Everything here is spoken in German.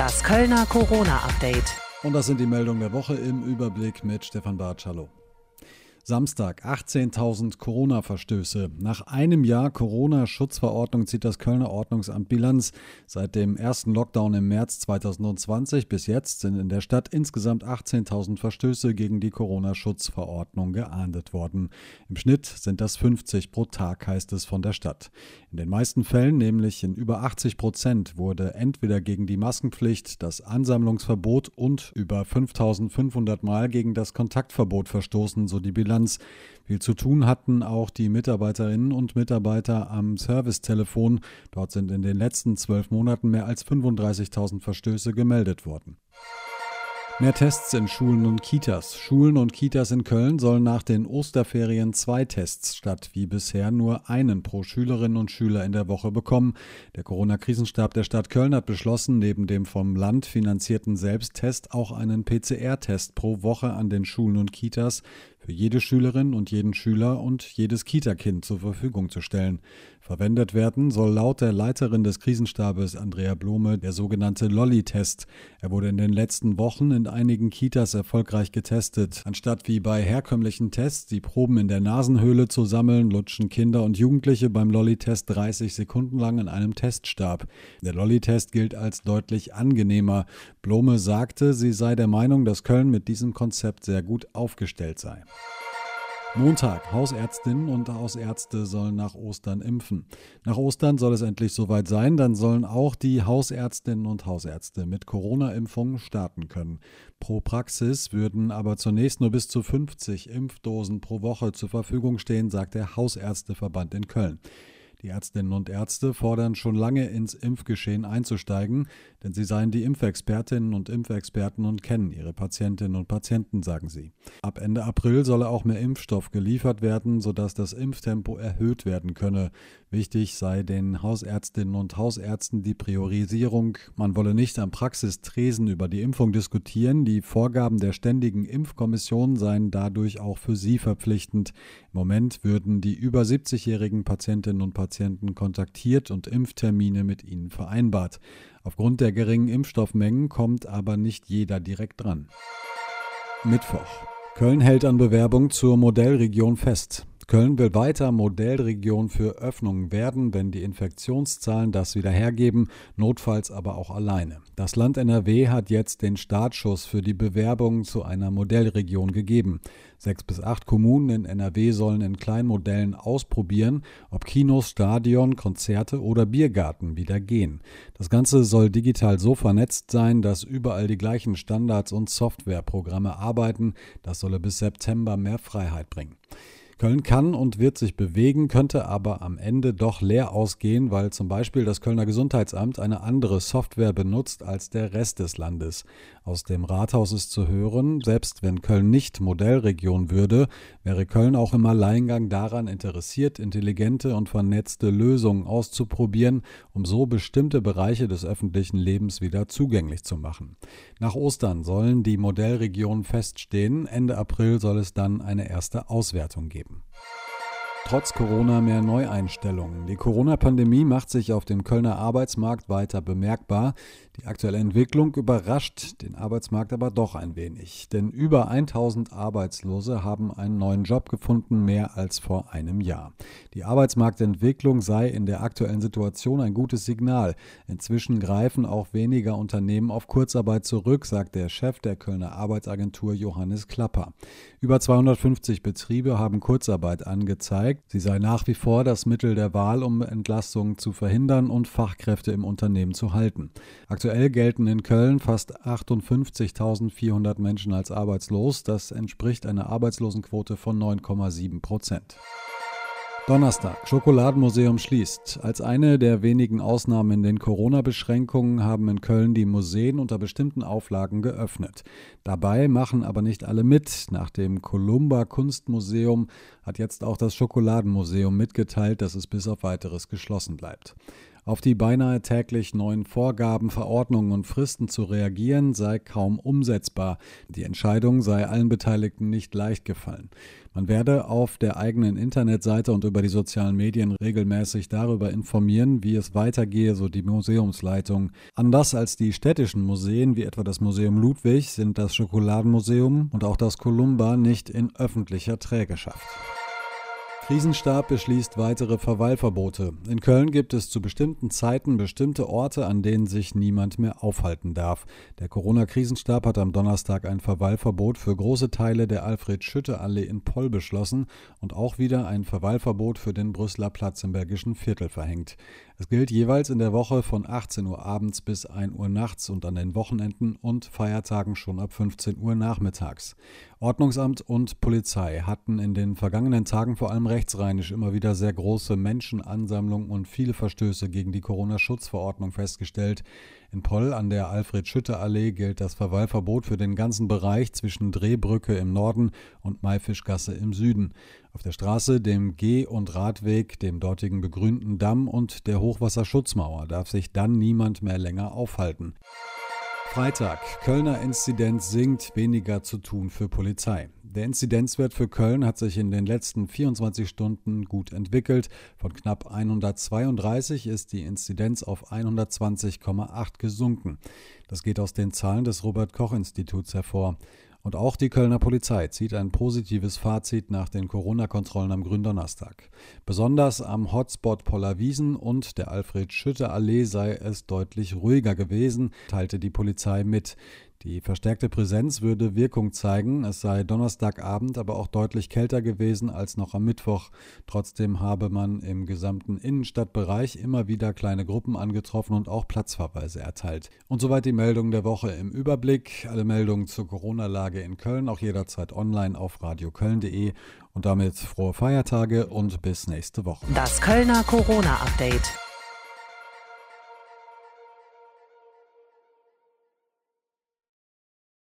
Das Kölner Corona-Update. Und das sind die Meldungen der Woche im Überblick mit Stefan Bartsch. Samstag 18.000 Corona-Verstöße. Nach einem Jahr Corona-Schutzverordnung zieht das Kölner Ordnungsamt Bilanz. Seit dem ersten Lockdown im März 2020 bis jetzt sind in der Stadt insgesamt 18.000 Verstöße gegen die Corona-Schutzverordnung geahndet worden. Im Schnitt sind das 50 pro Tag, heißt es von der Stadt. In den meisten Fällen, nämlich in über 80 Prozent, wurde entweder gegen die Maskenpflicht, das Ansammlungsverbot und über 5.500 Mal gegen das Kontaktverbot verstoßen, so die Bilanz Bilanz. Viel zu tun hatten auch die Mitarbeiterinnen und Mitarbeiter am Servicetelefon. Dort sind in den letzten zwölf Monaten mehr als 35.000 Verstöße gemeldet worden. Mehr Tests in Schulen und Kitas. Schulen und Kitas in Köln sollen nach den Osterferien zwei Tests statt wie bisher nur einen pro Schülerin und Schüler in der Woche bekommen. Der Corona-Krisenstab der Stadt Köln hat beschlossen, neben dem vom Land finanzierten Selbsttest auch einen PCR-Test pro Woche an den Schulen und Kitas für jede Schülerin und jeden Schüler und jedes Kita-Kind zur Verfügung zu stellen. Verwendet werden soll laut der Leiterin des Krisenstabes Andrea Blome der sogenannte Lolli-Test. Er wurde in den letzten Wochen in einigen Kitas erfolgreich getestet. Anstatt wie bei herkömmlichen Tests die Proben in der Nasenhöhle zu sammeln, lutschen Kinder und Jugendliche beim Lolli-Test 30 Sekunden lang in einem Teststab. Der Lolli-Test gilt als deutlich angenehmer. Blome sagte, sie sei der Meinung, dass Köln mit diesem Konzept sehr gut aufgestellt sei. Montag. Hausärztinnen und Hausärzte sollen nach Ostern impfen. Nach Ostern soll es endlich soweit sein, dann sollen auch die Hausärztinnen und Hausärzte mit Corona-Impfungen starten können. Pro Praxis würden aber zunächst nur bis zu 50 Impfdosen pro Woche zur Verfügung stehen, sagt der Hausärzteverband in Köln. Die Ärztinnen und Ärzte fordern schon lange ins Impfgeschehen einzusteigen, denn sie seien die Impfexpertinnen und Impfexperten und kennen ihre Patientinnen und Patienten, sagen sie. Ab Ende April solle auch mehr Impfstoff geliefert werden, sodass das Impftempo erhöht werden könne. Wichtig sei den Hausärztinnen und Hausärzten die Priorisierung. Man wolle nicht am Praxistresen über die Impfung diskutieren. Die Vorgaben der ständigen Impfkommission seien dadurch auch für sie verpflichtend. Im Moment würden die über 70-jährigen Patientinnen und Patienten kontaktiert und Impftermine mit ihnen vereinbart. Aufgrund der geringen Impfstoffmengen kommt aber nicht jeder direkt dran. Mittwoch. Köln hält an Bewerbung zur Modellregion fest. Köln will weiter Modellregion für Öffnungen werden, wenn die Infektionszahlen das wieder hergeben, notfalls aber auch alleine. Das Land NRW hat jetzt den Startschuss für die Bewerbung zu einer Modellregion gegeben. Sechs bis acht Kommunen in NRW sollen in Kleinmodellen ausprobieren, ob Kinos, Stadion, Konzerte oder Biergarten wieder gehen. Das Ganze soll digital so vernetzt sein, dass überall die gleichen Standards und Softwareprogramme arbeiten. Das solle bis September mehr Freiheit bringen. Köln kann und wird sich bewegen, könnte aber am Ende doch leer ausgehen, weil zum Beispiel das Kölner Gesundheitsamt eine andere Software benutzt als der Rest des Landes. Aus dem Rathaus ist zu hören, selbst wenn Köln nicht Modellregion würde, wäre Köln auch im Alleingang daran interessiert, intelligente und vernetzte Lösungen auszuprobieren, um so bestimmte Bereiche des öffentlichen Lebens wieder zugänglich zu machen. Nach Ostern sollen die Modellregionen feststehen, Ende April soll es dann eine erste Auswertung geben. Leben. Trotz Corona mehr Neueinstellungen. Die Corona-Pandemie macht sich auf dem Kölner Arbeitsmarkt weiter bemerkbar. Die aktuelle Entwicklung überrascht den Arbeitsmarkt aber doch ein wenig. Denn über 1000 Arbeitslose haben einen neuen Job gefunden, mehr als vor einem Jahr. Die Arbeitsmarktentwicklung sei in der aktuellen Situation ein gutes Signal. Inzwischen greifen auch weniger Unternehmen auf Kurzarbeit zurück, sagt der Chef der Kölner Arbeitsagentur Johannes Klapper. Über 250 Betriebe haben Kurzarbeit angezeigt. Sie sei nach wie vor das Mittel der Wahl, um Entlastungen zu verhindern und Fachkräfte im Unternehmen zu halten. Aktuell gelten in Köln fast 58.400 Menschen als arbeitslos. Das entspricht einer Arbeitslosenquote von 9,7 Prozent. Donnerstag. Schokoladenmuseum schließt. Als eine der wenigen Ausnahmen in den Corona-Beschränkungen haben in Köln die Museen unter bestimmten Auflagen geöffnet. Dabei machen aber nicht alle mit. Nach dem Columba Kunstmuseum hat jetzt auch das Schokoladenmuseum mitgeteilt, dass es bis auf weiteres geschlossen bleibt. Auf die beinahe täglich neuen Vorgaben, Verordnungen und Fristen zu reagieren, sei kaum umsetzbar. Die Entscheidung sei allen Beteiligten nicht leicht gefallen. Man werde auf der eigenen Internetseite und über die sozialen Medien regelmäßig darüber informieren, wie es weitergehe, so die Museumsleitung. Anders als die städtischen Museen, wie etwa das Museum Ludwig, sind das Schokoladenmuseum und auch das Columba nicht in öffentlicher Trägerschaft. Krisenstab beschließt weitere Verweilverbote. In Köln gibt es zu bestimmten Zeiten bestimmte Orte, an denen sich niemand mehr aufhalten darf. Der Corona-Krisenstab hat am Donnerstag ein Verweilverbot für große Teile der Alfred-Schütte-Allee in Poll beschlossen und auch wieder ein Verweilverbot für den Brüsseler Platz im Bergischen Viertel verhängt. Es gilt jeweils in der Woche von 18 Uhr abends bis 1 Uhr nachts und an den Wochenenden und Feiertagen schon ab 15 Uhr nachmittags. Ordnungsamt und Polizei hatten in den vergangenen Tagen vor allem rechtsrheinisch immer wieder sehr große Menschenansammlungen und viele Verstöße gegen die Corona-Schutzverordnung festgestellt. In Poll an der Alfred-Schütte-Allee gilt das Verweilverbot für den ganzen Bereich zwischen Drehbrücke im Norden und Maifischgasse im Süden. Auf der Straße, dem Geh- und Radweg, dem dortigen begrünten Damm und der Hochwasserschutzmauer darf sich dann niemand mehr länger aufhalten. Freitag. Kölner Inzidenz sinkt, weniger zu tun für Polizei. Der Inzidenzwert für Köln hat sich in den letzten 24 Stunden gut entwickelt. Von knapp 132 ist die Inzidenz auf 120,8 gesunken. Das geht aus den Zahlen des Robert Koch Instituts hervor. Und auch die Kölner Polizei zieht ein positives Fazit nach den Corona-Kontrollen am Gründonnerstag. Besonders am Hotspot Pollerwiesen und der Alfred-Schütte-Allee sei es deutlich ruhiger gewesen, teilte die Polizei mit. Die verstärkte Präsenz würde Wirkung zeigen. Es sei Donnerstagabend aber auch deutlich kälter gewesen als noch am Mittwoch. Trotzdem habe man im gesamten Innenstadtbereich immer wieder kleine Gruppen angetroffen und auch Platzverweise erteilt. Und soweit die Meldung der Woche im Überblick. Alle Meldungen zur Corona-Lage in Köln auch jederzeit online auf radioköln.de. Und damit frohe Feiertage und bis nächste Woche. Das Kölner Corona-Update.